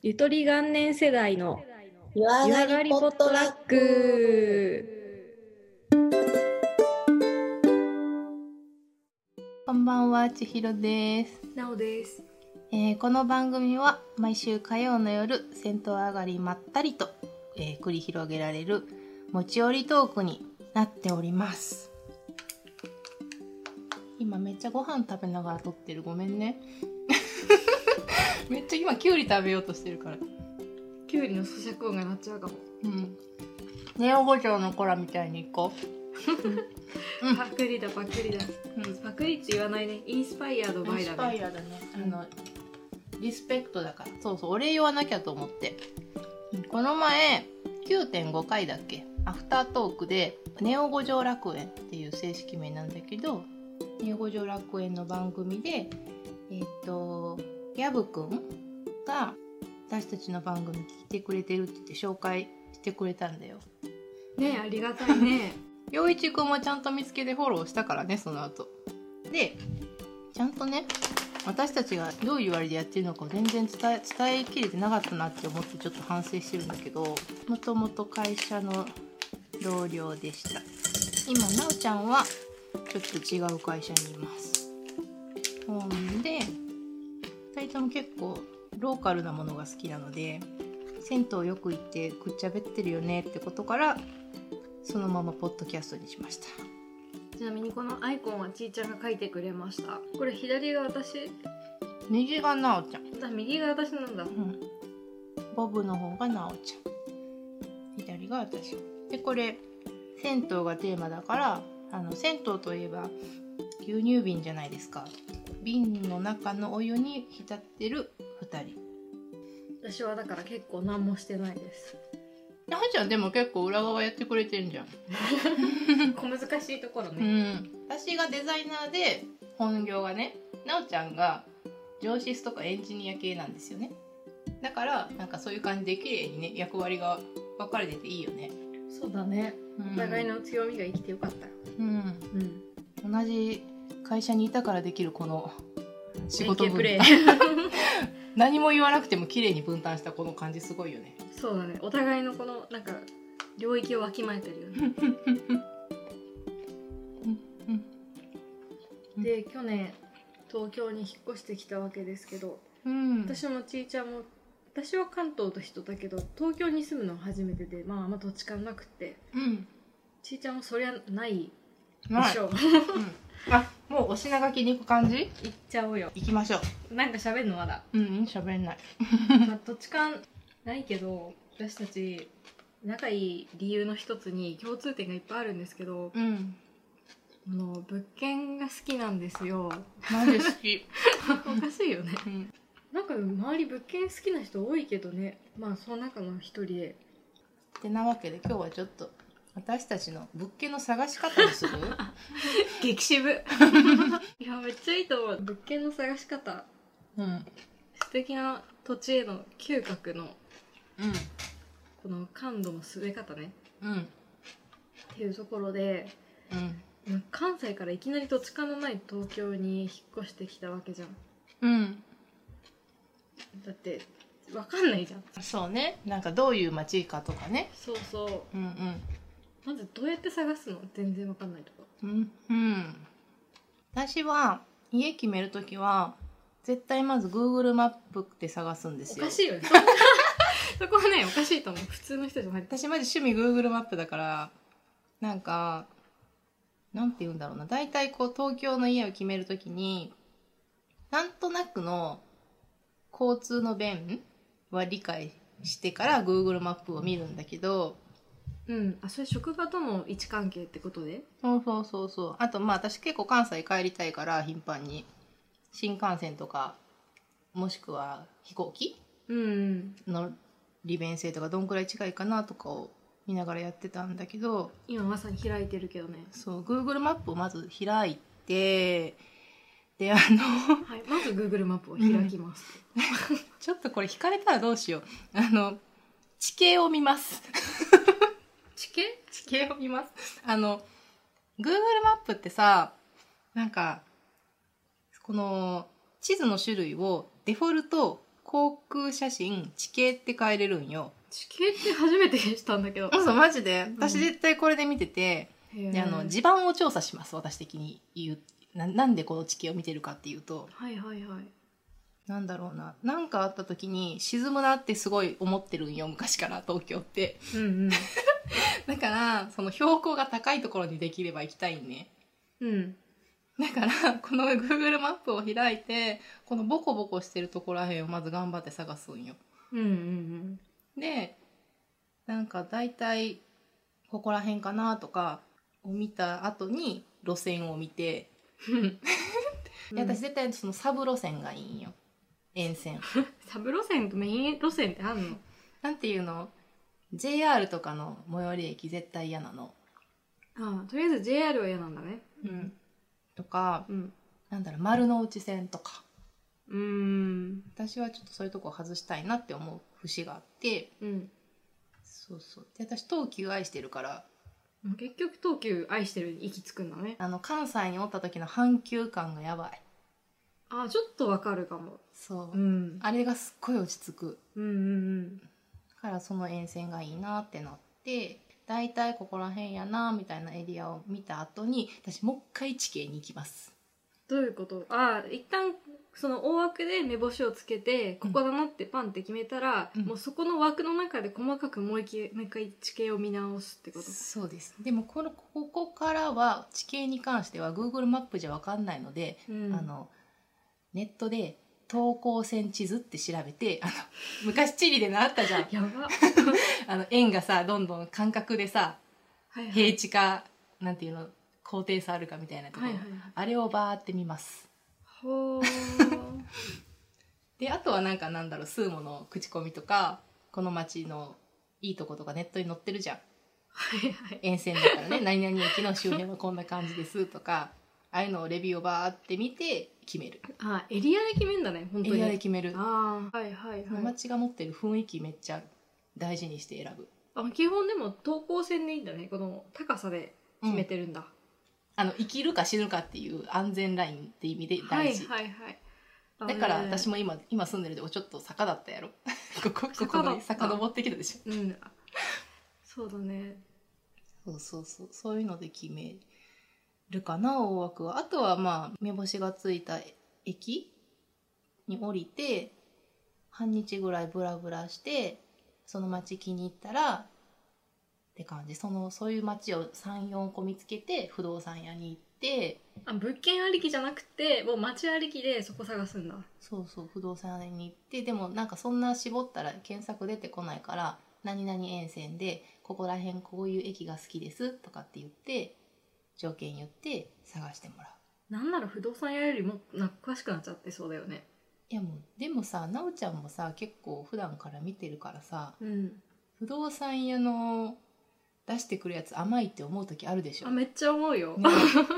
ゆとり元年世代の湯上がりポットラック。こんばんは、ちひろです、なおです。えーこの番組は毎週火曜の夜、銭湯上がりまったりと、えー繰り広げられる持ち寄りトークになっております。今めっちゃご飯食べながら撮ってる。ごめんね。めっちゃ今きゅうり食べようとしてるから。きゅうりの咀嚼音が鳴っちゃうかも。うん。ネオ五条の子らみたいに行こう んパクリだパクリだ。う。うん。パクリって言わないね。インスパイアードバイだね。イアだね。あの、リスペクトだから。そうそう、お礼言わなきゃと思って。この前、9.5回だっけ？アフタートークで、ネオ五条楽園っていう正式名なんだけど、ネオ五条楽園の番組で、えっ、と、ヤブくんが私たちの番組聞いてくれてるって言って紹介してくれたんだよ。ねありがたいね。陽一くんもちゃんと見つけてフォローしたからねその後でちゃんとね私たちがどういう割でやってるのかを全然伝え伝えきれてなかったなって思ってちょっと反省してるんだけどもともと会社の同僚でした今なおちゃんはちょっと違う会社にいますほんで2人とも結構ローカルなものが好きなので銭湯よく行ってくっちゃべってるよねってことからそのままポッドキャストにしました。ちなみにこのアイコンはちーちゃんが書いてくれました。これ左が私、右がなおちゃん、あ右が私なんだ。うん、ボブの方がなおちゃん。左が私。でこれ銭湯がテーマだからあの銭湯といえば牛乳瓶じゃないですか瓶の中のお湯に浸ってる2人私はだから結構何もしてないです。なおちゃんでも結構裏側やってくれてるじゃん 小難しいところうね。ん、私がデザイナーで本業がねなおちゃんが上司とかエンジニア系なんですよねだからなんかそういう感じで綺麗にね役割が分かれてていいよね、そうだね。うんお互いの強みが生きてよかったよ。うん、うん。同じ会社にいたからできるこの仕事分。担ー。何も言わなくても綺麗に分担したこの感じすごいよね。そうだね。お互いのこのなんか領域をわきまえてるよね。で去年東京に引っ越してきたわけですけど、うん。私もちーちゃんも私は関東の人だけど東京に住むのは初めてでまああんま土地勘なくって。うん。ちーちゃんもそりゃないでしょう、うん、あもうお品書きに行く感じ？行っちゃおうよ。行きましょなんか喋るのまだ？ううん喋んない。まあ土地勘ないけど私たち仲いい理由の一つに共通点がいっぱいあるんですけどうん。あの物件が好きなんですよ。マジ好き、おかしいよね。うん、なんか周り物件好きな人多いけどね。まあその中の一人で。てなわけで今日はちょっと私たちの物件の探し方をする？激渋。いやめっちゃいいと思う。物件の探し方。うん。素敵な土地への嗅覚のうん。この感度の据え方ね。うん。っていうところでうん。関西からいきなり土地勘のない東京に引っ越してきたわけじゃん。うん。だってわかんないじゃん。そうね。なんかどういう街かとかね。そうそう。うんまずどうやって探すの？全然わかんないとこ。うん。うんうん私は家決めるときは絶対まず Google マップで探すんですよ。おかしいよね。そこはねおかしいと思う。普通の人じゃない。私マジ趣味 Google マップだからなんかなんて言うんだろうな。大体こう東京の家を決めるときになんとなくの交通の便は理解してから Google マップを見るんだけどうん。あそれ職場との位置関係ってことで？そうそうそう。そうあとまあ私結構関西帰りたいから頻繁に。新幹線とかもしくは飛行機？うんの利便性とかどんくらい近いかなとかを見ながらやってたんだけど。今まさに開いてるけどね。そう Google マップをまず開いてであのはい。まず Google マップを開きます、ちょっとこれ引かれたらどうしよう。あの地形を見ます地形？地形を見ます。あの Google マップってさなんかこの地図の種類をデフォルト航空写真地形って変えれるんよ。地形って初めてしたんだけど。そうマジで。ん。私絶対これで見てて、へー。であの地盤を調査します私的に言う。ななんでこの地形を見てるかっていうと。はいはいはい。なんだろうな。何かあった時に沈むなってすごい思ってるんよ昔から東京って。うんうん だからその標高が高いところにできれば行きたいんね。うん。だからこの Google マップを開いてこのボコボコしてるところらへんをまず頑張って探すんよ。うんうんでなんか大体ここら辺かなとかを見た後に路線を見て、うん。で私絶対そのサブ路線がいいんよ。沿線。サブ路線とメイン路線ってあんの？なんていうの？JR とかの最寄り駅絶対嫌なの、ああとりあえず JR は嫌なんだね。うん、とかうん。なんだろう丸の内線とか。うーん。私はちょっとそういうとこ外したいなって思う節があって。うん。そうそう。で私東急愛してるから。結局東急愛してるに行き着くんだね。あの関西におった時の阪急感がやばい。ああちょっとわかるかも。そう、うん。あれがすっごい落ち着く。うんうんだからその沿線がいいなってなって大体ここら辺やなみたいなエリアを見た後に私もう一回地形に行きます。どういうこと？ああ一旦その大枠で目星をつけてここだなってパンって決めたら、うん。もうそこの枠の中で細かくもう一回もう一回地形を見直すってこと？そうです。でもこのここからは地形に関しては Google マップじゃ分かんないので、うん。あのネットで等高線地図って調べてあの昔地理で習ったじゃん。やば。あの円がさどんどん間隔でさはいはい。平地かなんていうの高低差あるかみたいなところ、はいはいはい。あれをバーって見ます。ほー。であとはなんかなんだろうスーモの口コミとかこの街のいいとことかネットに載ってるじゃん。はいはい。沿線だからね。何々駅の周辺はこんな感じですとかああいうのをレビューをバーって見て決める。あエリアで決めんだね本当に。エリアで決める。ああはいはいはい。街が持ってる雰囲気めっちゃ大事にして選ぶ。あ基本でも等高線でいいんだねこの高さで決めてるんだ、あの生きるか死ぬかっていう安全ラインって意味で大事、はいはいはい。あだからね私も今今住んでるとこちょっと坂だったやろ。ここここ坂だった。に坂登ってきたでしょ。うん。そうだね。そうそうそう。そういうので決めるかな大枠は。あとはまあ目星がついた駅に降りて半日ぐらいブラブラしてその街気に入ったらって感じ。そのそういう街を34個見つけて不動産屋に行って。あ物件ありきじゃなくてもう街ありきでそこ探すんだ。そうそう不動産屋に行って。でもなんかそんな絞ったら検索出てこないから何々沿線でここら辺こういう駅が好きですとかって言って条件言って探してもらう。なんなら不動産屋よりもな詳しくなっちゃってそうだよね。いやもうでもさなおちゃんもさ結構普段から見てるからさうん。不動産屋の出してくるやつ甘いって思う時あるでしょ、あめっちゃ思うよ、ね。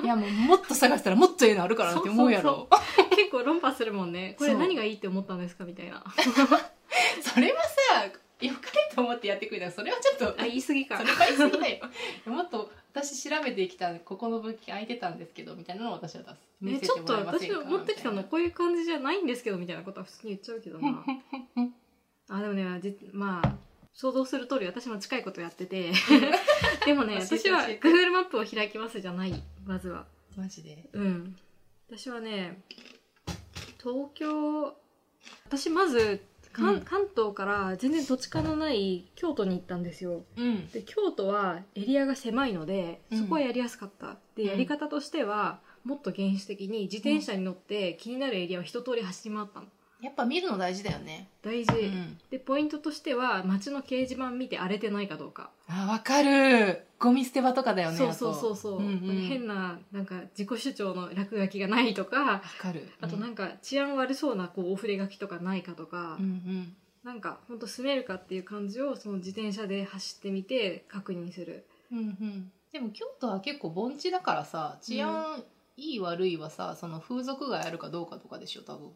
いやもうもっと探したらもっとええのあるからなって思うやろ結構論破するもんね。これ何がいいって思ったんですかみたいな。それはさよかいと思ってやってくれたらそれはちょっとあ言い過ぎか。それは言い過ぎだよ。もっと私調べてきたここの物件空いてたんですけどみたいなのを私は出す。えちょっと私持ってきたのこういう感じじゃないんですけどみたいなことは普通に言っちゃうけどな。あでもねじまあ想像する通り私も近いことやってて。でもね私は Google マップを開きますじゃないまずはなマジで？うん。私はね東京私まず関,、うん。関東から全然土地勘のない京都に行ったんですよ。うん。で京都はエリアが狭いのでうん。そこはやりやすかった、でうん。やり方としてはもっと原始的に自転車に乗って気になるエリアを一通り走り回ったのやっぱ見るの大事だよね。大事、うん。でポイントとしては街の掲示板見て荒れてないかどうか、あわかる。ゴミ捨て場とかだよねそうそうそうそう、あとんうん。変ななんか自己主張の落書きがないとか。わかる。あとなんか治安悪そうなこうお触れ書きとかないかとか、うんうん。なんかほんと住めるかっていう感じをその自転車で走ってみて確認する。うんうん。でも京都は結構盆地だからさ治安いい悪いはさその風俗街あるかどうかとかでしょ多分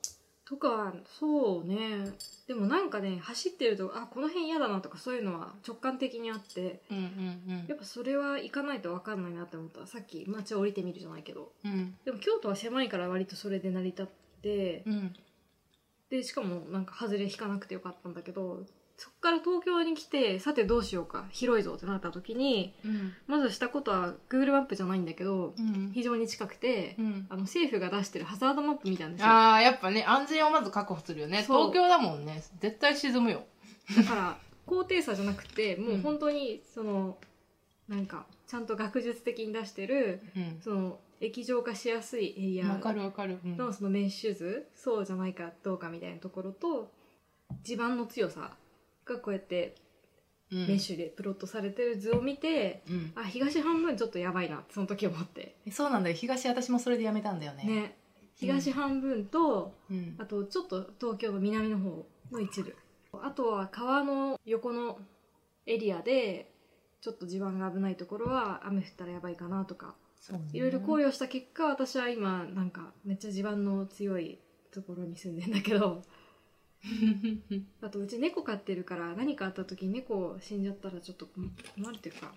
とかそうね。でもなんかね走ってるとあこの辺嫌だなとかそういうのは直感的にあってうんうんやっぱそれは行かないと分かんないなって思った。さっき街を降りてみるじゃないけど。うんうん。でも京都は狭いから割とそれで成り立ってうん。でしかもなんか外れ引かなくてよかったんだけどそっから東京に来てさてどうしようか広いぞってなった時にうん。まずしたことは Google マップじゃないんだけどうん。非常に近くて、うん。あの政府が出してるハザードマップ見たんですよああやっぱね安全をまず確保するよね。東京だもんね。絶対沈むよ。だから高低差じゃなくてもう本当にそのなんかちゃんと学術的に出してるうん。その液状化しやすいエリアのそのメッシュ図そうじゃないかどうかみたいなところと地盤の強さがこうやってうん。メッシュでプロットされてる図を見て、うん。あ東半分ちょっとやばいなってその時思って。えそうなんだよ。東私もそれでやめたんだよね。ね。東半分と、うん。あとちょっと東京の南の方の一部。あとは川の横のエリアでちょっと地盤が危ないところは雨降ったらやばいかなとかいろいろ考慮した結果私は今なんかめっちゃ地盤の強いところに住んでんだけど あとうち猫飼ってるから何かあった時に猫死んじゃったらちょっと困困るっていうか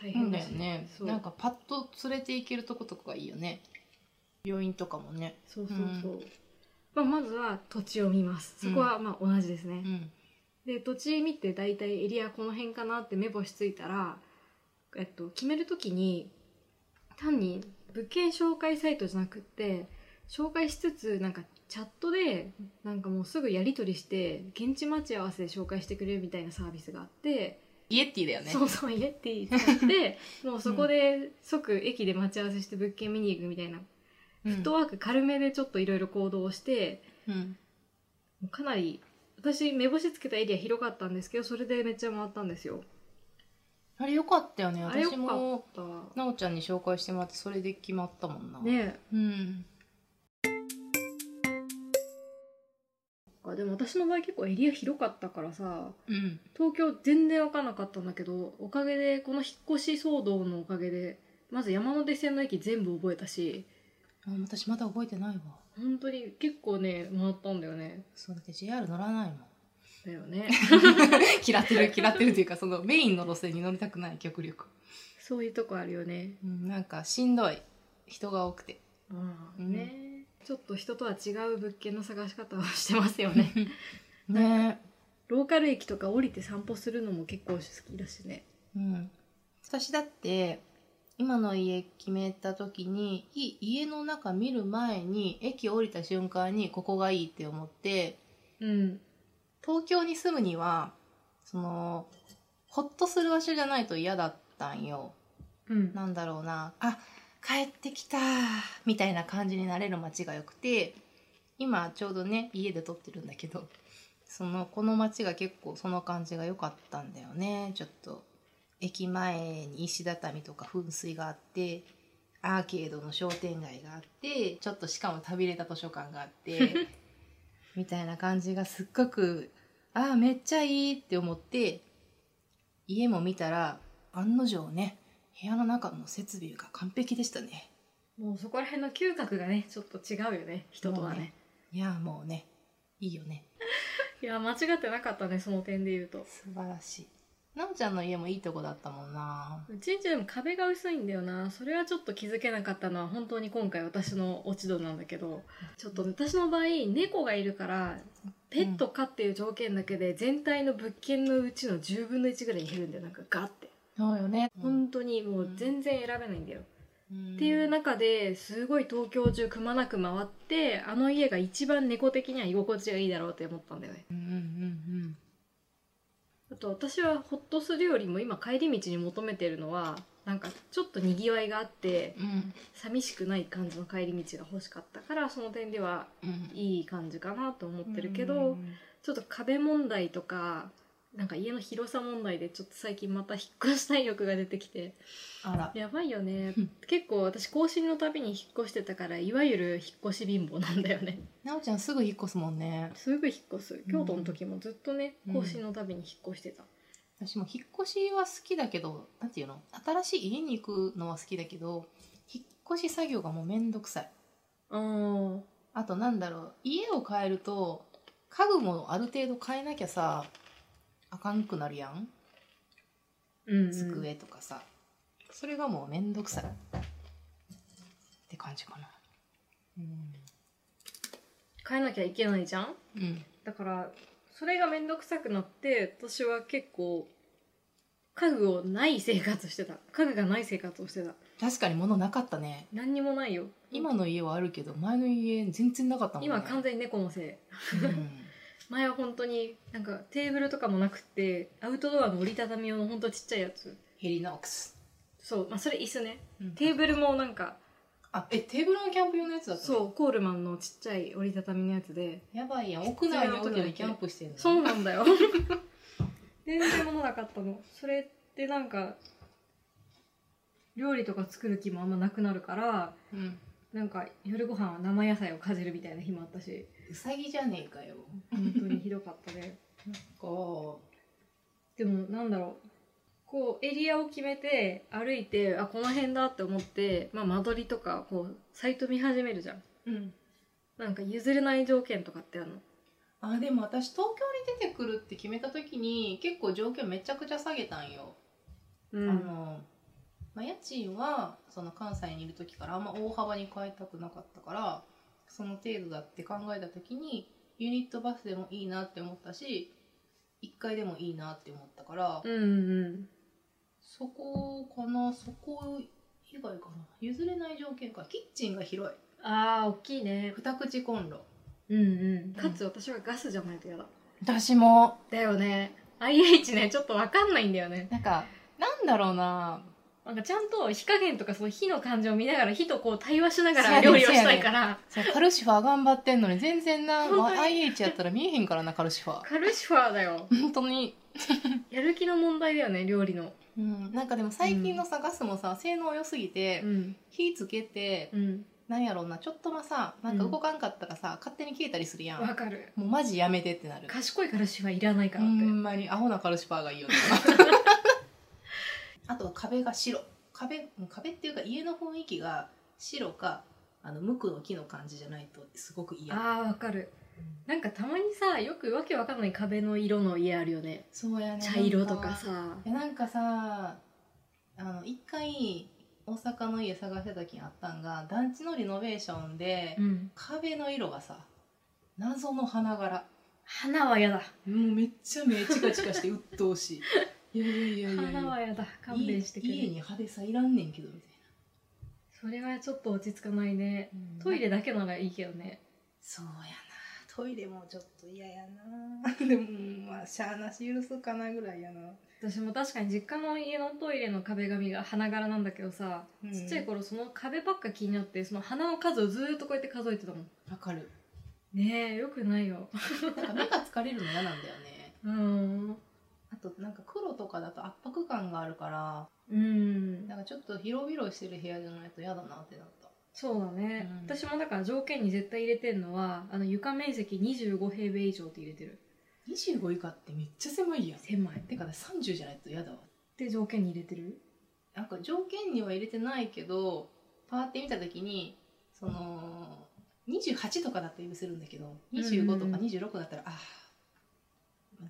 大変だよね。そう。なんかパッと連れて行けるとことかがいいよね。病院とかもね。そうそうそう、まあ、まずは土地を見ます。そこはまあ同じですね、うん。で土地見て大体エリアこの辺かなって目星ついたら、えっと、決める時に単に物件紹介サイトじゃなくって紹介しつつなんかチャットでなんかもうすぐやり取りして現地待ち合わせで紹介してくれるみたいなサービスがあって、イエッティだよね。そうそうイエティ使って もうそこで即駅で待ち合わせして物件見に行くみたいな、うんフットワーク軽めでちょっといろいろ行動をしてうん。かなり私目星つけたエリア広かったんですけどそれでめっちゃ回ったんですよ。あれよかったよね。あれよ私もなおちゃんに紹介してもらってそれで決まったもんな。たね。うんえでも私の場合結構エリア広かったからさうん。東京全然分かんなかったんだけどおかげでこの引っ越し騒動のおかげでまず山手線の駅全部覚えたしあ私まだ覚えてないわ。本当に結構ね回ったんだよね。そうだって JR 乗らないもん。だよね。嫌ってる嫌ってるっていうかそのメインの路線に乗りたくない極力、そういうとこあるよね。うん、なんかしんどい人が多くて。うん。ねちょっと人とは違う物件の探し方をしてますよね。ね。ローカル駅とか降りて散歩するのも結構好きだしね。うん。私だって今の家決めた時にい家の中見る前に駅降りた瞬間にここがいいって思ってうん。東京に住むにはそのほっとする場所じゃないと嫌だったんよ。うん。なんだろうな。あ帰ってきたみたいな感じになれる街が良くて今ちょうどね家で撮ってるんだけどそのこの街が結構その感じが良かったんだよね。ちょっと駅前に石畳とか噴水があってアーケードの商店街があってちょっとしかも旅れた図書館があって みたいな感じがすっごくああめっちゃいいって思って家も見たら案の定ね部屋の中の設備が完璧でしたね。もうそこら辺の嗅覚がねちょっと違うよね人とはね。ね。いやもうね。いいよね。いや間違ってなかったねその点で言うと。素晴らしい。なおちゃんの家もいいとこだったもんな。うちんちでも壁が薄いんだよな。それはちょっと気づけなかったのは本当に今回私の落ち度なんだけど。ちょっと私の場合猫がいるからペット飼っていう条件だけで全体の物件のうちの10分の1ぐらいに減るんだよ。なんかガッてそうよね、本当にもう全然選べないんだよ、うん。っていう中ですごい東京中くまなく回ってあの家が一番猫的には居心地がいいだろうって思ったんだよね。うんうんあと私はホッとするよりも今帰り道に求めてるのはなんかちょっとにぎわいがあってうんうん。寂しくない感じの帰り道が欲しかったからその点ではうん。いい感じかなと思ってるけど、うん。ちょっと壁問題とかなんか家の広さ問題でちょっと最近また引っ越したい欲が出てきてあら。やばいよね。うん。結構私更新のたびに引っ越してたからいわゆる引っ越し貧乏なんだよね。なおちゃんすぐ引っ越すもんね。すぐ引っ越す。京都の時もずっとねうん。更新のたびに引っ越してた、私も引っ越しは好きだけどなんていうの？新しい家に行くのは好きだけど引っ越し作業がもうめんどくさい。あとなんだろう家を変えると家具もある程度変えなきゃさあかんくなるやん。うんうん。机とかさ、それがもうめんどくさい。って感じかな。うん。変えなきゃいけないじゃん？うん。だからそれが面倒くさくなって私は結構家具をない生活してた。家具がない生活をしてた。確かに物なかったね。何にもないよ。今の家はあるけど前の家全然なかったもんね。今完全に猫のせい。うん前は本当になんかテーブルとかもなくってアウトドアの折りたたみ用の本当ちっちゃいやつ。ヘリノックス、そうまあそれ椅子ね。うん。テーブルもなんかあえテーブルのキャンプ用のやつだったの？そうコールマンのちっちゃい折りたたみのやつで。やばいやん。屋内に置いてキャンプしてんのそうなんだよ。全然物なかったの。それってなんか料理とか作る気もあんまなくなるからうん。なんか夜ご飯は生野菜をかじるみたいな日もあったしうさぎじゃねえかよ。本当にひどかったね。こでもなんだろう。こうエリアを決めて歩いてあこの辺だって思って、まあ、間取りとかこうサイト見始めるじゃん。ううん。なんか譲れない条件とかってあるの？あでも私東京に出てくるって決めた時に結構条件めちゃくちゃ下げたんよ、うあの、まあ、家賃はその関西にいる時からあんま大幅に変えたくなかったからその程度だって考えた時にユニットバスでもいいなって思ったし1階でもいいなって思ったから、うんうん。そこかなそこ以外かな。譲れない条件か。キッチンが広い。ああ大きいね。二口コンロ。うんうん。かつ私はガスじゃないと嫌だ。私も。だよね。IH ねちょっとわかんないんだよね。なんかなんだろうななんかちゃんと火加減とかその火の感じを見ながら火とこう対話しながら料理をしたいから。そうカルシファー頑張ってんのに全然な、本当に。まあ IH やったら見えへんからなカルシファー。カルシファーだよ。本当に、やる気の問題だよね料理の。うん、なんかでも最近のさ、ガスもさ性能良すぎて、うん。火つけて、うん。なんやろうなちょっとまさなんか動かんかったらさ、勝手に消えたりするやん。わかる。もうマジやめてってなる。賢いカルシファーいらないかほらって。んまにアホなカルシファーがいいよねあとは壁が白。壁壁っていうか家の雰囲気が白かあの無垢の木の感じじゃないとすごく嫌。あーわかる。なんかたまにさよくわけわかんない壁の色の家あるよね。そうやね。茶色とかさ。いやなんかさあの一回大阪の家探した時にあったんが団地のリノベーションで、うん。壁の色がさ謎の花柄。花はやだ。もうめっちゃ目チカチカして鬱陶しいいやいやいやいや花はやだ。勘弁してくれ。家家に派手さいらんねんけどみたいそれはちょっと落ち着かないね。なトイレだけならいいけどね。そうやな。トイレもちょっと嫌やな。でもまあしゃあなし許すかなぐらいやな。私も確かに実家の家のトイレの壁紙が花柄なんだけどさ、うん。ちっちゃい頃その壁ばっか気になってその花の数をずーっとこうやって数えてたもん。わかる。ねえよくないよ。なんか目が疲れるの嫌なんだよね。うんあとなんか黒とかだと圧迫感があるからうん。なんかちょっと広々してる部屋じゃないと嫌だなってなった。そうだね、うん。私もだから条件に絶対入れてんのはあの床面積25平米以上って入れてる。25以下ってめっちゃ狭いやん。狭い。てかね30じゃないと嫌だわ。って条件に入れてる？なんか条件には入れてないけどパーって見た時にその28とかだったら許せるんだけど25とか26だったら、ああ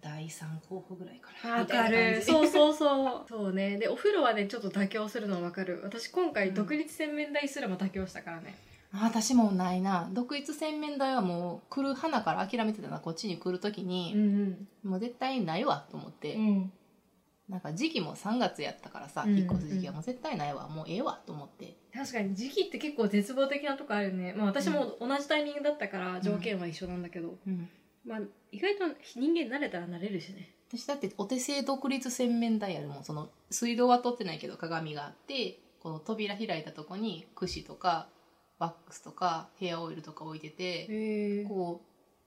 第3候補ぐらいかな。わみたかいな感じ。る。そうそうそう。そうね。でお風呂はねちょっと妥協するのはわかる。私今回独立洗面台すらも妥協したからね、あ私もないな。独立洗面台はもう来る花から諦めてたな。こっちに来る時うんに、もう絶対ないわと思って、うん。なんか時期も3月やったからさ、うん引っ越す時期はもう絶対ないわ。もうええわと思って。確かに時期って結構絶望的なとこあるよね。まあ私も同じタイミングだったから条件は一緒なんだけど、うんまあ意外と人間慣れたら慣れるしね。私だってお手製独立洗面台あるもん。その水道は通ってないけど鏡があってこの扉開いたとこに櫛とかワックスとかヘアオイルとか置いててこ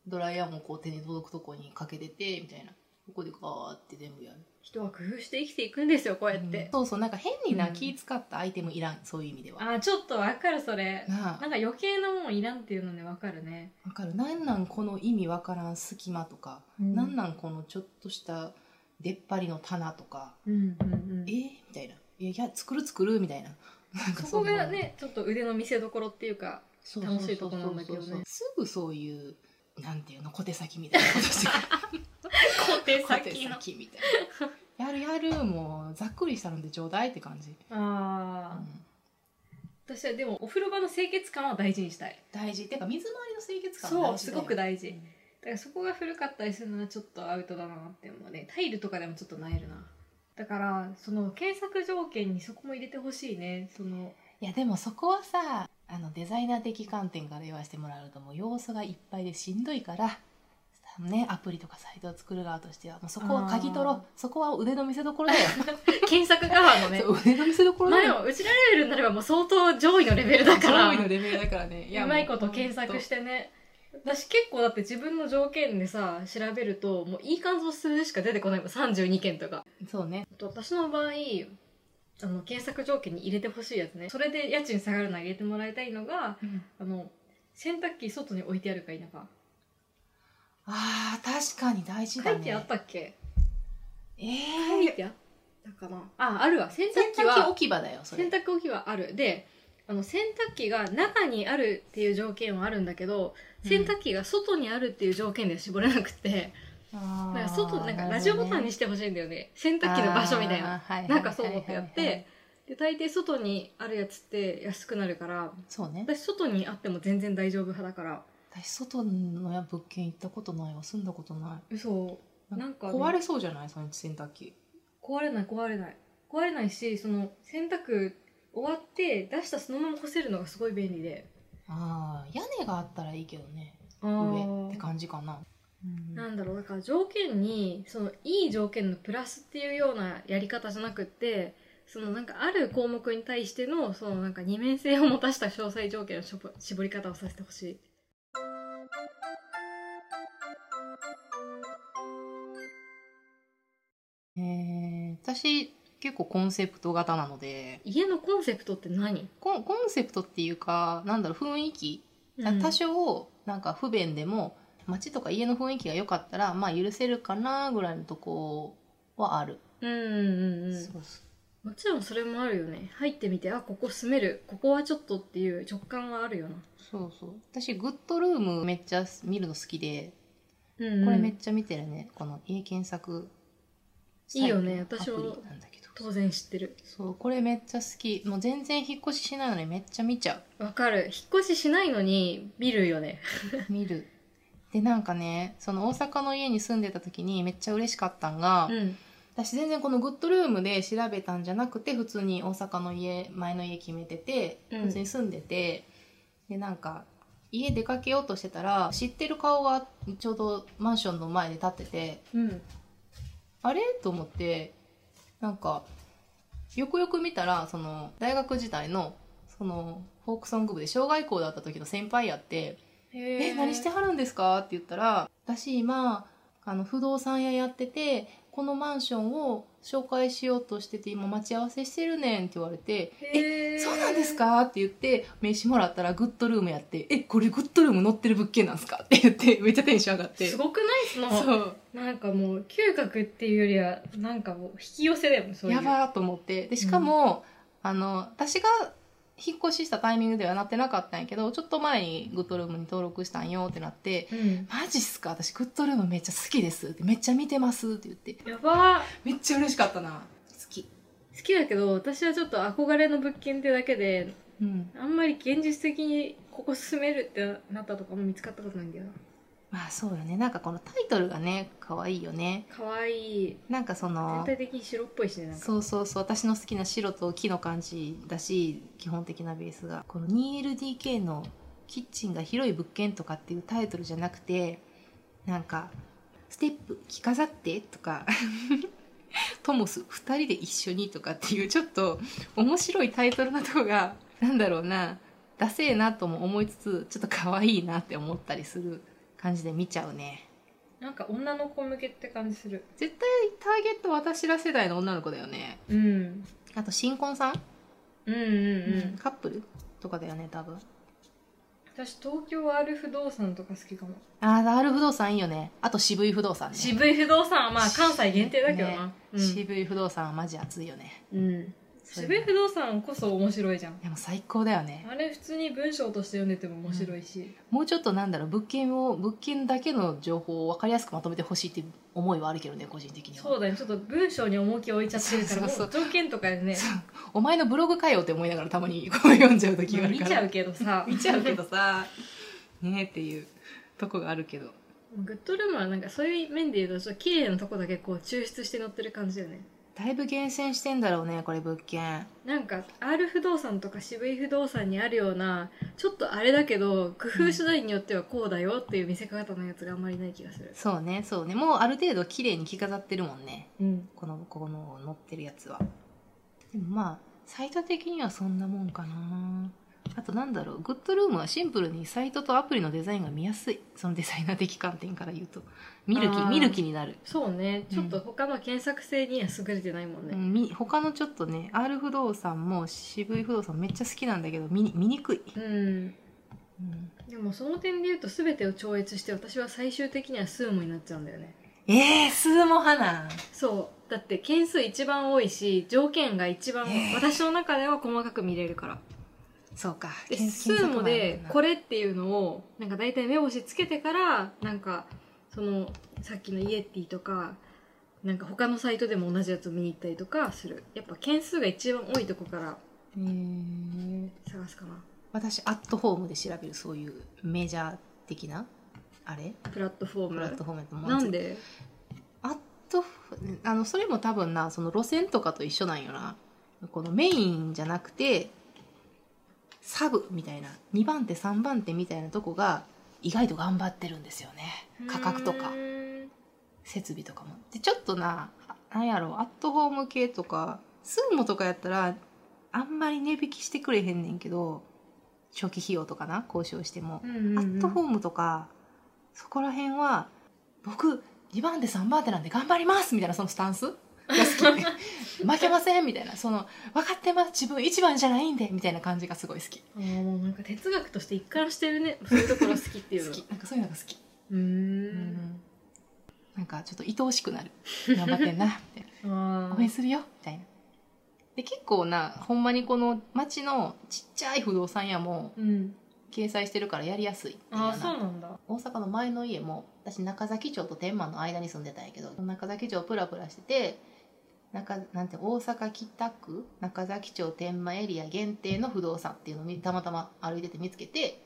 うドライヤーもこう手に届くとこにかけててみたいな。ここでガーって全部やる人は工夫して生きていくんですよこうやって、そうそうなんか変にな、うん。気使ったアイテムいらんそういう意味では。あーちょっとわかるそれ。なあ。なんか余計なもんいらんっていうのねわかるね、わかる。なんなんこの意味わからん隙間とか、うん。なんなんこのちょっとした出っ張りの棚とか、うんうんうん。えー、みたいな「いやいや作る作る」みたいな。なんかそこんな。がねちょっと腕の見せ所っていうかそうそうそう。楽しいとこなんだけどね。すぐそういうなんていうの小手先みたいなことしてくる 小手先みたいなやるやるもうざっくりしたのでちょうだいって感じ、ああ、私はでもお風呂場の清潔感は大事にしたい。大事。てか水回りの清潔感そうすごく大事。うんだからそこが古かったりするのはちょっとアウトだなって思うね。タイルとかでもちょっとなえるな。だからその検索条件にそこも入れてほしいね。そのいやでもそこはさあのデザイナー的観点から言わせてもらうともう要素がいっぱいでしんどいからねアプリとかサイトを作る側としてはもうそこは鍵取ろあう。そこは腕の見せ所だよ 検索側のね。腕の見せ所だまあでよもうちらレベルになればもう相当上位のレベルだから。上位のレベルだからね。うまいこと検索しててね。私結構だって自分の条件でさ調べるともういい感想するしか出てこないもん。32件とか。そうね。私の場合あの検索条件に入れてほしいやつね。それで家賃下がるのは入れてもらいたいのがあの洗濯機外に置いてあるか否かあー確かに大事だね。書いてあったっけ？え書いー、てあったかな？ああるわ。洗洗濯機は濯機置き場だよそれ。洗濯置きはある。であの洗濯機が中にあるっていう条件はあるんだけど洗濯機が外にあるっていう条件では絞れなくて、あーなんか外なんかラジオボタンにしてほしいんだよね。洗濯機の場所みたいな。あーはいはいなんかそう思ってやっはいはいはいて。で大抵外にあるやつって安くなるからそうね。私外にあっても全然大丈夫派だから私外のや物件行ったことないわ住んだことない。嘘。なんかね。壊れそうじゃないその洗濯機壊れない壊れない。壊れないしその洗濯終わって出したそのまま干せるのがすごい便利で。ああ屋根があったらいいけどね。あ上って感じかな、うん。なんだろうだから条件にそのいい条件のプラスっていうようなやり方じゃなくってそのなんかある項目に対してのそのなんか二面性を持たした詳細条件のしょぼ絞り方をさせてほしい私結構コンセプト型なので。家のコンセプトって何、コンコンセプトっていうかなんだろう雰囲気、多少なんか不便でも街とか家の雰囲気が良かったらまあ許せるかなぐらいのとこはある、うんうんうんうん。そうそう。もちろんそれもあるよね。入ってみてあここ住める。ここはちょっとっていう直感はあるよな、そうそう。私グッドルームめっちゃ見るの好きでうんうん。これめっちゃ見てるね、この家検索いいよね。私もアプリなんだけど。当然知ってる。そうこれめっちゃ好き。もう全然引っ越ししないのにめっちゃ見ちゃわかる。引っ越ししないのに見るよね。う 見る。でなんかねその大阪の家に住んでた時にめっちゃ嬉しかったんが、うん。私全然このグッドルームで調べたんじゃなくて普通に大阪の家前の家決めててうん。普通に住んでて、でなんか家出かけようとしてたら知ってる顔がちょうどマンションの前で立っててうんあれ？と思ってなんかよくよく見たらその大学時代のそのフォークソング部で小学校だった時の先輩やって「へえ何してはるんですか?」って言ったら「私今あの不動産屋やっててこのマンションを紹介しようとしてて今待ち合わせしてるねん」って言われて「ええそうなんですか?」って言って名刺もらったらグッドルームやって「えこれグッドルーム載ってる物件なんすか?」って言って めっちゃテンション上がって。すごくない？そのそう。なんかもう嗅覚っていうよりはなんかもう引き寄せだよねそういう。やばーと思って。でしかも、あの私が引っ越ししたタイミングではなってなかったんやけどちょっと前にグッドルームに登録したんよってなってうん「マジっすか？私グッドルームめっちゃ好きです」って「めっちゃ見てます」って言って。や ばめっちゃ嬉しかったな。好き。好きだけど私はちょっと憧れの物件ってだけでうん。あんまり現実的にここ住めるってなったとかも見つかったことないんだよなまあそうよね。なんかこのタイトルがね可愛いよね。かわい。いなんかその全体的に白っぽいしねなんか。そうそうそう。私の好きな白と木の感じだし基本的なベースが。この 2LDK のキッチンが広い物件とかっていうタイトルじゃなくてなんか「ステップ着飾って」とか「トモス2人で一緒に」とかっていうちょっと面白いタイトルのとこがなんだろうな。ダセえなとも思いつつちょっと可愛いなって思ったりする感じで見ちゃうね。なんか女の子向けって感じする。絶対ターゲット私ら世代の女の子だよね。うん。あと新婚さん？うんうんうん、カップル？とかだよね多分。私東京 R 不動産とか好きかも。ああ R 不動産いいよね。あと渋い不動産ね。渋い不動産はまあ関西限定だけどな、ね。渋い不動産はマジ熱いよね。うん、うん、渋谷不動産こそ面白いじゃん。でも最高だよね。あれ普通に文章として読んでても面白いし、もうちょっとなんだろう物件を物件だけの情報を分かりやすくまとめてほしいって思いはあるけどね個人的には。そうだね。ちょっと文章に重きを置いちゃってるからそう条件とかでねお前のブログかよって思いながらたまにこう読んじゃう時があるから。見ちゃうけどさ。見ちゃうけどさ。ねっていうとこがあるけど。グッドルームはなんかそういう面で言うとちょっと綺麗なとこだけこう抽出して載ってる感じだよねだいぶ厳選してんだろうねこれ物件。なんか R 不動産とか渋井不動産にあるようなちょっとあれだけど工夫次第によってはこうだよっていう見せ方のやつがあんまりない気がする。そうねそうね。もうある程度綺麗に着飾ってるもんね。うん。このこの載ってるやつは。でもまあサイト的にはそんなもんかなあとなんだろうグッドルームはシンプルにサイトとアプリのデザインが見やすい。そのデザイナー的観点から言うと。見る気見る気になる、そうね。うん。ちょっと他の検索性には優れてないもんね、うんみ他のちょっとね R 不動産も渋い不動産めっちゃ好きなんだけど見に見にくい、うん。うん。でもその点で言うと全てを超越して私は最終的にはスーモになっちゃうんだよね。えー、スーモ派なん？そう。だって件数一番多いし条件が一番えー。私の中では細かく見れるからそうか。で検スーモでこれれっていうのをなんか大体目星つけてからなんかそのさっきのイエティとかなんか他のサイトでも同じやつを見に行ったりとかする。やっぱ件数が一番多いとこからえー、探すかな。私アットホームで調べるそういうメジャー的なあれ？プラットフォーム。プラットフォームやと思う。なんで？アットフあのそれも多分なその路線とかと一緒なんよな。このメインじゃなくてサブみたいな2番手3番手みたいなとこが意外と頑張ってるんですよね。価格とか。設備とかも。でちょっとななんやろアットホーム系とかスーモとかやったらあんまり値引きしてくれへんねんけど初期費用とかな交渉しても、うんうんうん。アットホームとかそこら辺は僕2番手3番手なんで頑張りますみたいなそのスタンスが好き。負けませんみたいな。その分かってます。自分一番じゃないんでみたいな感じがすごい好き。あーもうなんか哲学として一貫してるね。そういうところ好きっていう好のき。なんかそういうのが好き、うーん。なんかちょっと愛おしくなる。頑張ってんなみたいな。あ応援するよみたいな。で結構なほんまにこの町のちっちゃい不動産屋もーうん。掲載してるからやりやすい。っていうあそうなんだ。大阪の前の家も私中崎町と天満の間に住んでたんやけど中崎町プラプラしてて中なんて大阪北区中崎町天満エリア限定の不動産っていうのを見たまたま歩いてて見つけて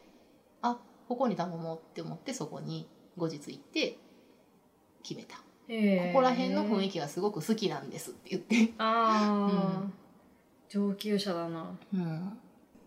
あここに頼もうって思ってそこに後日行って決めた。ここら辺の雰囲気がすごく好きなんですって言って。ああ、うん。上級者だな。うん。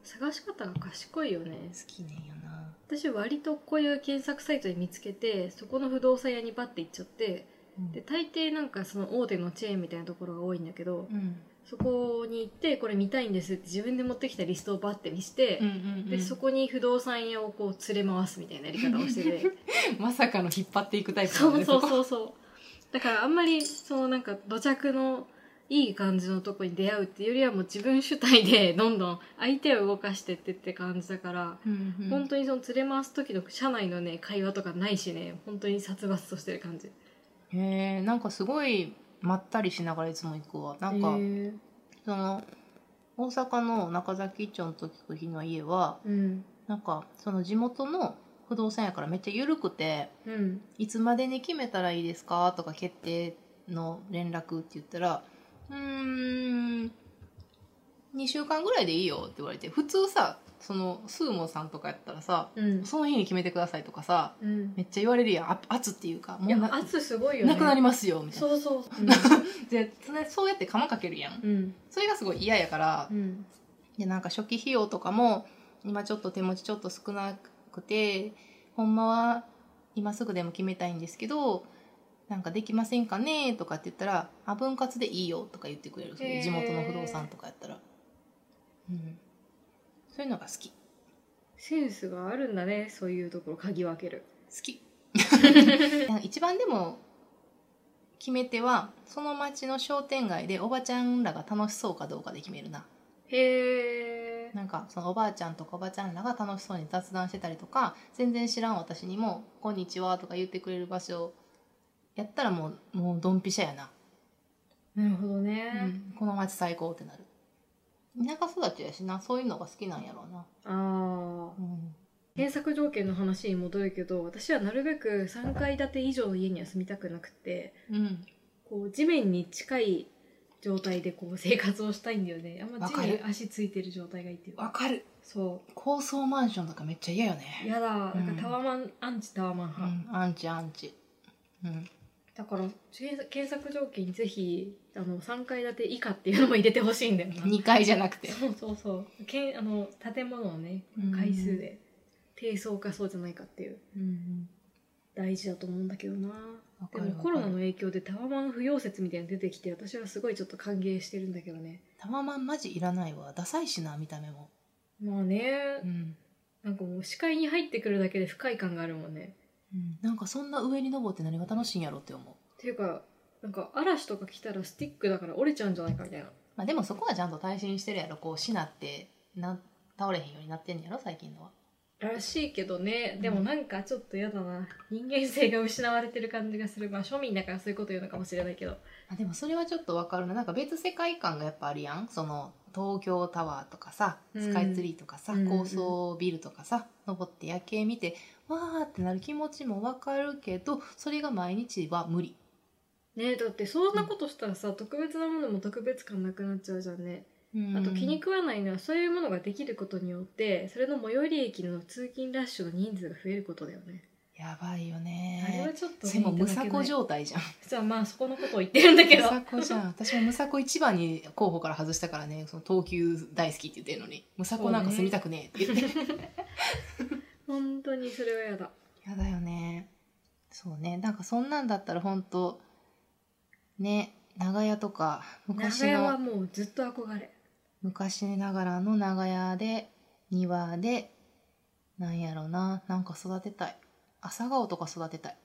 探し方が賢いよね。好きねんよな。私割とこういう検索サイトで見つけてそこの不動産屋にバッて行っちゃってで大抵なんかその大手のチェーンみたいなところが多いんだけどうん。そこに行ってこれ見たいんですって自分で持ってきたリストをバッて見して、うんうんうんでそこに不動産屋をこう連れ回すみたいなやり方をしてて。まさかの引っ張っていくタイプそうそううそう。そうだからあんまりそのなんか土着のいい感じのとこに出会うっていうよりはもう自分主体でどんどん相手を動かしてってって感じだから、うんうん。本当にその連れ回す時の社内のね会話とかないしね本当に殺伐としてる感じへえなんかすごいまったりしながらいつも行くわ。なんか、へー。その大阪の中崎町の時の家はうん。なんかその地元の不動産やからめっちゃ緩くてうん。いつまでに決めたらいいですかとか決定の連絡って言ったらうーん2週間ぐらいでいいよって言われて普通さそのスーモンさんとかやったらさうん。その日に決めてくださいとかさうん。めっちゃ言われるやん。あ圧っていうかいやもうな圧すごいよね。なくなりますよみたいな。そうそう でそれそうやって釜かけるやん。うん。それがすごい嫌やからうん。でなんか初期費用とかも今ちょっと手持ちちょっと少なくてほんまは今すぐでも決めたいんですけどなんかできませんかねとかって言ったら「あ分割でいいよ」とか言ってくれる。地元の不動産とかやったら、うん、そういうのが好き。好センスがあるんだねそういうところ鍵を開ける。き。なんか一番でも決め手はその町の商店街でおばちゃんらが楽しそうかどうかで決めるな。へえなんかそのおばあちゃんとかおばちゃんらが楽しそうに雑談してたりとか全然知らん私にも「こんにちは」とか言ってくれる場所やったらもうもうドンピシャやな、なるほどうね、ん、この街最高ってなる田舎育ちやしなそういうのが好きなんやろうな、ああうん、検索条件の話に戻るけど私はなるべく3階建て以上の家には住みたくなくてうん、こう地面に近い状態でこう生活をしたいんだよね。あんま地に足ついてる状態がいいっていうか。かる。そ高層マンションとかめっちゃ嫌よねうやだ。なんうん。かタワマン、アンチタワマンう派、ん、アンチアンチ、うん、だから検索条件にぜひあの3階建て以下っていうのも入れてほしいんだよな。2階じゃなくて、そうそうそう。けんあの建物のねうん。回数で低層かそうじゃないかっていう。うん、大事だと思うんだけどな。でもコロナの影響でタワマン不要説みたいなの出てきて私はすごいちょっと歓迎してるんだけどね。タワマンマジいらないわ。ダサいしな見た目も、まあね、うん。なんかもう視界に入ってくるだけで不快感があるもんねうん、なんかそんな上に登って何が楽しいんやろって思う。っていうかなんか嵐とか来たらスティックだから折れちゃうんじゃないかみたいな。まあでもそこはちゃんと耐震してるやろ。こうしなってな倒れへんようになってんねやろ最近のはらしいけどね。でもなんかちょっと嫌だな。人間性が失われてる感じがする。まあ庶民だからそういうこと言うのかもしれないけど。あでもそれはちょっとわかるな。なんか別世界観がやっぱあるやん。その東京タワーとかさうん。スカイツリーとかさ、うん高層ビルとかさ登って夜景見てわーってなる気持ちもわかるけどそれが毎日は無理。ねだってそんなことしたらさ、特別なものも特別感なくなっちゃうじゃんね、あと気に食わないのはそういうものができることによってそれの最寄り駅の通勤ラッシュの人数が増えることだよね、やばいよあれねはちょっとそれもむさこ状態じゃん。実はまあそこのことを言ってるんだけど。むさこじゃん。私もむさこ一番に候補から外したからね。その東急大好きって言ってるのに。むさこなんか住みたくねえって言って、本当にそれは嫌だ。やだよね。そうね。なんかそんなんだったら本当ね長屋とか昔長屋はのもうずっと憧れ昔ながらの長屋で庭でなんやろななんか育てたい。朝顔とか育てたい。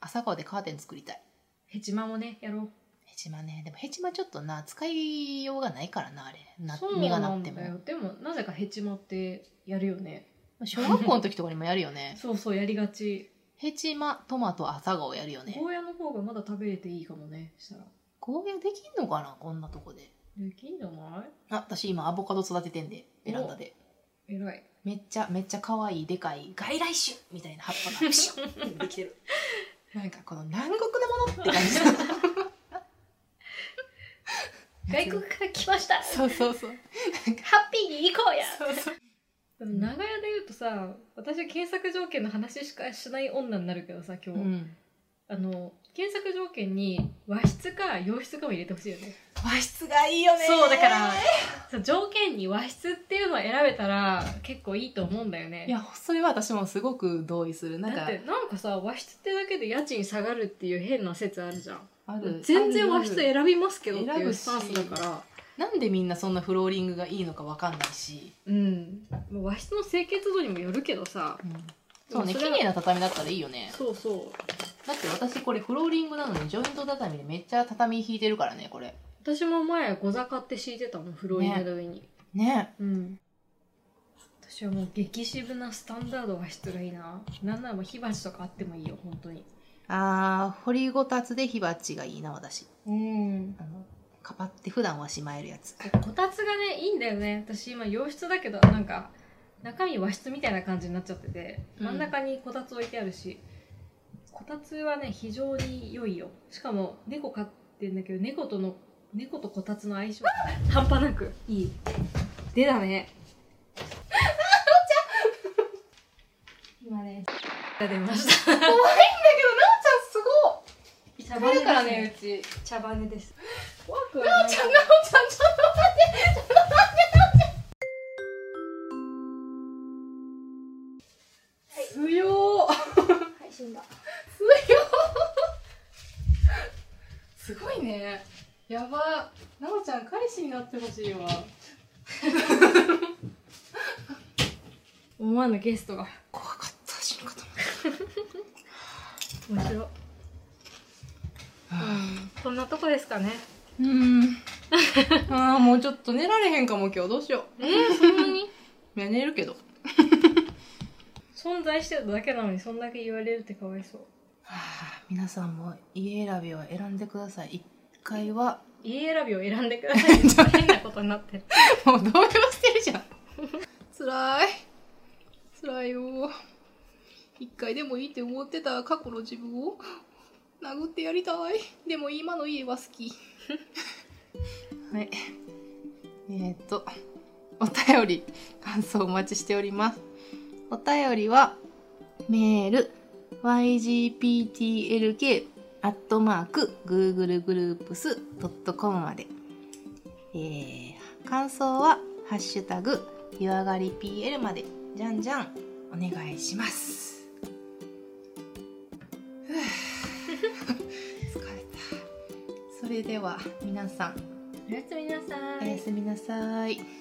朝顔でカーテン作りたい。ヘチマもねやろう。ヘチマね。でもヘチマちょっとな使いようがないからなあれ。なそう実がななんっても。だよでもなぜかヘチマってやるよね。小学校の時とかにもやるよね。そうそうやりがち。ヘチマトマト朝顔やるよね。ゴーヤの方がまだ食べれていいかもねしたら。ゴーヤできんのかなこんなとこでできんじゃない？あ私今アボカド育ててんでベランダで。偉い。めっちゃめっちゃ可愛いでかい外来種みたいな葉っぱが。プシュッてできてる。なんかこの南国のものって感じ。外国から来ました。ハそうそうそう。ッピーに行こうや。そうそう。長屋で言うとさ私は検索条件の話しかしない女になるけどさ今日、うん。あの検索条件に和室か洋室かも入れてほしいよね和室がいいよねそうだから条件に和室っていうのを選べたら結構いいと思うんだよね。いやそれは私もすごく同意する。なんかだってなんかさ和室ってだけで家賃下がるっていう変な説あるじゃん。ある。全然和室選びますけどっていうスタンスだから。なんでみんなそんなフローリングがいいのかわかんないし、うん。もう和室の清潔度にもよるけどさ。そうねそれは綺麗な畳だったらいいよね。そうそう。だって私これフローリングなのにジョイント畳でめっちゃ畳引いてるからねこれ私も前小坂って敷いてたもんフローリングの上に、ね。うん。私はもう激渋なスタンダード和室がいいな。なんならもう火鉢とかあってもいいよ本当に。あー掘りごたつで火鉢がいいな私。うん。あのかぱって普段はしまえるやつ。こたつがねいいんだよね。私今洋室だけどなんか中身和室みたいな感じになっちゃっててうん。真ん中にこたつ置いてあるし、こたつはね非常に良いよ。しかも猫飼ってんだけど猫との猫とこたつの相性。が半端なく。いい。でだね。今ね。が出ました。怖いんだけどなおちゃんすごい。茶疲れるからねうち。茶羽です。怖くはなおちゃんなおちゃんちょっと待ってやば。なおちゃん彼氏になってほしいわ。思わぬゲストが。怖かった死ぬかと面白い、うん、こんなとこですかね。うん。ああもうちょっと寝られへんかも今日。どうしよえー、そんなに？う いや寝るけど。存在してるだけなのにそんだけ言われるってかわいそう。はあ皆さんも家選びは選んでください。1階は家選びを選んでください 変なことになってる もう動揺してるじゃん。辛い。辛いよ。一回でもいいって思ってた過去の自分を殴ってやりたい。でも今の家は好き。はい。えー、っと、お便り、感想お待ちしております。お便りは、メール、ygptlk アットマーク googlegroups.com まで。えー、感想は、ハッシュタグ、湯上がり PL まで、じゃんじゃん、お願いします。疲れた。それでは、皆さん、おやすみなさおやすみなさい。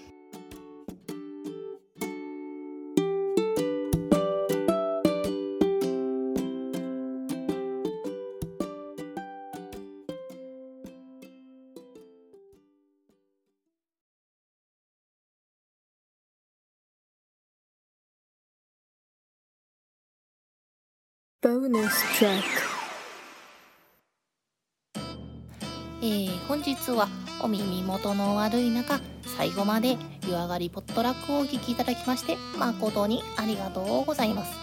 えー本日はお耳元の悪い中最後まで湯上がりポットラックをお聞きいただきまして誠にありがとうございます。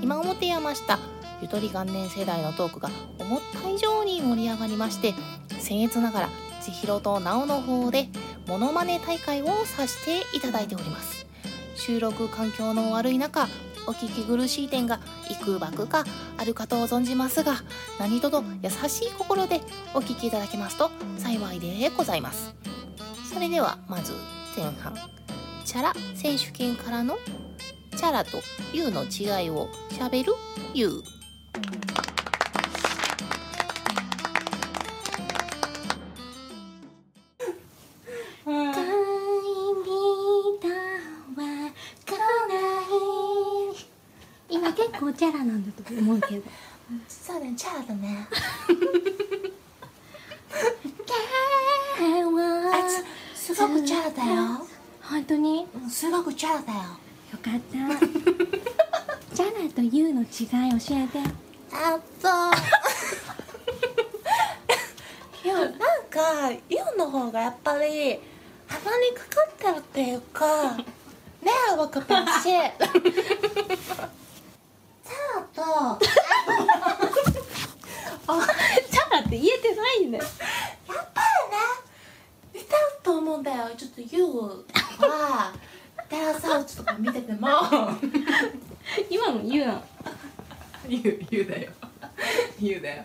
今表山下ゆとり元年世代のトークが思った以上に盛り上がりまして僭越ながら千尋と直の方でモノマネ大会をさせていただいております。収録環境の悪い中お聞き苦しい点がいくばくかあるかと存じますが何とぞ優しい心でお聞きいただけますと幸いでございます。それではまず前半。チャラ選手権からのチャラとユウの違いをしゃべるユと思うけど。そうだねチャラだね。すごくチャラだよ。本当に？よすごくチャラだよ。かった。チャラとユウの違い教えて。あと。いやなんかユウの方がやっぱり鼻にかかってるっていうか 目は分かってるしチャラとチャラって言えてないんだよやっぱりね似てると思うんだよちょっとユウはテラスハウスとか見てても今のユウなの言う、言うだよ。言うだよ。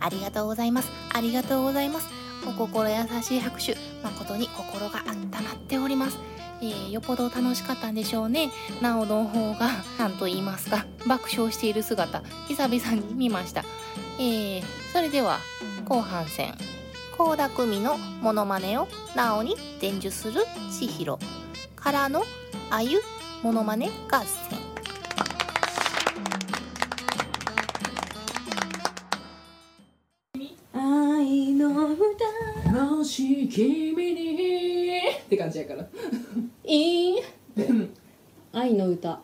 ありがとうございます。ありがとうございます。お心優しい拍手、誠に心が温まっております。えーよっぽど楽しかったんでしょうね。なおの方が、なんと言いますか、爆笑している姿、久々に見ました。えーそれでは、後半戦。倖田來未のモノマネをなおに伝授する千尋からのあゆモノマネ合戦愛の歌もし君にって感じやから。いい愛の歌。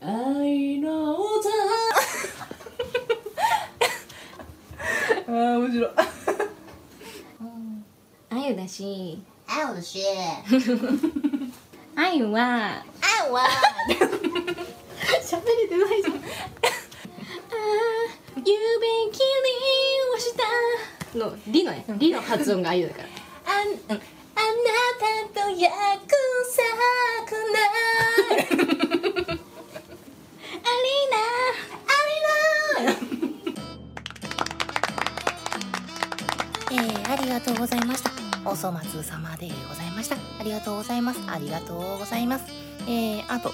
愛の歌。あー面白い。あゆだし。あうし。あゆは。あわ 喋れてないじゃん。あーゆべきりをした。のリのねリの発音があゆだから。あんあなた。と約束なアリーナえー、ありがとうございましたお粗末様でございましたありがとうございます。ありがとうございます。えー、あと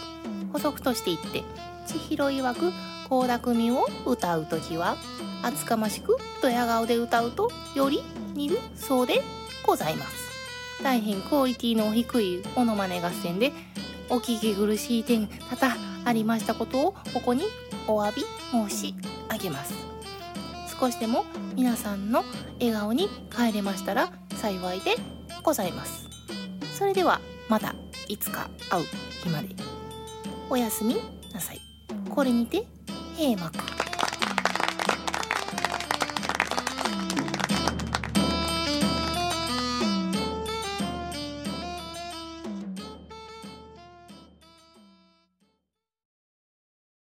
補足として言って千尋曰く倖田來未を歌う時は厚かましくドヤ顔で歌うとより似るそうでございます。大変クオリティの低いモノマネ合戦でお聞き苦しい点多々ありましたことをここにお詫び申し上げます。少しでも皆さんの笑顔に帰れましたら幸いでございます。それではまたいつか会う日まで。おやすみなさい。これにて閉幕。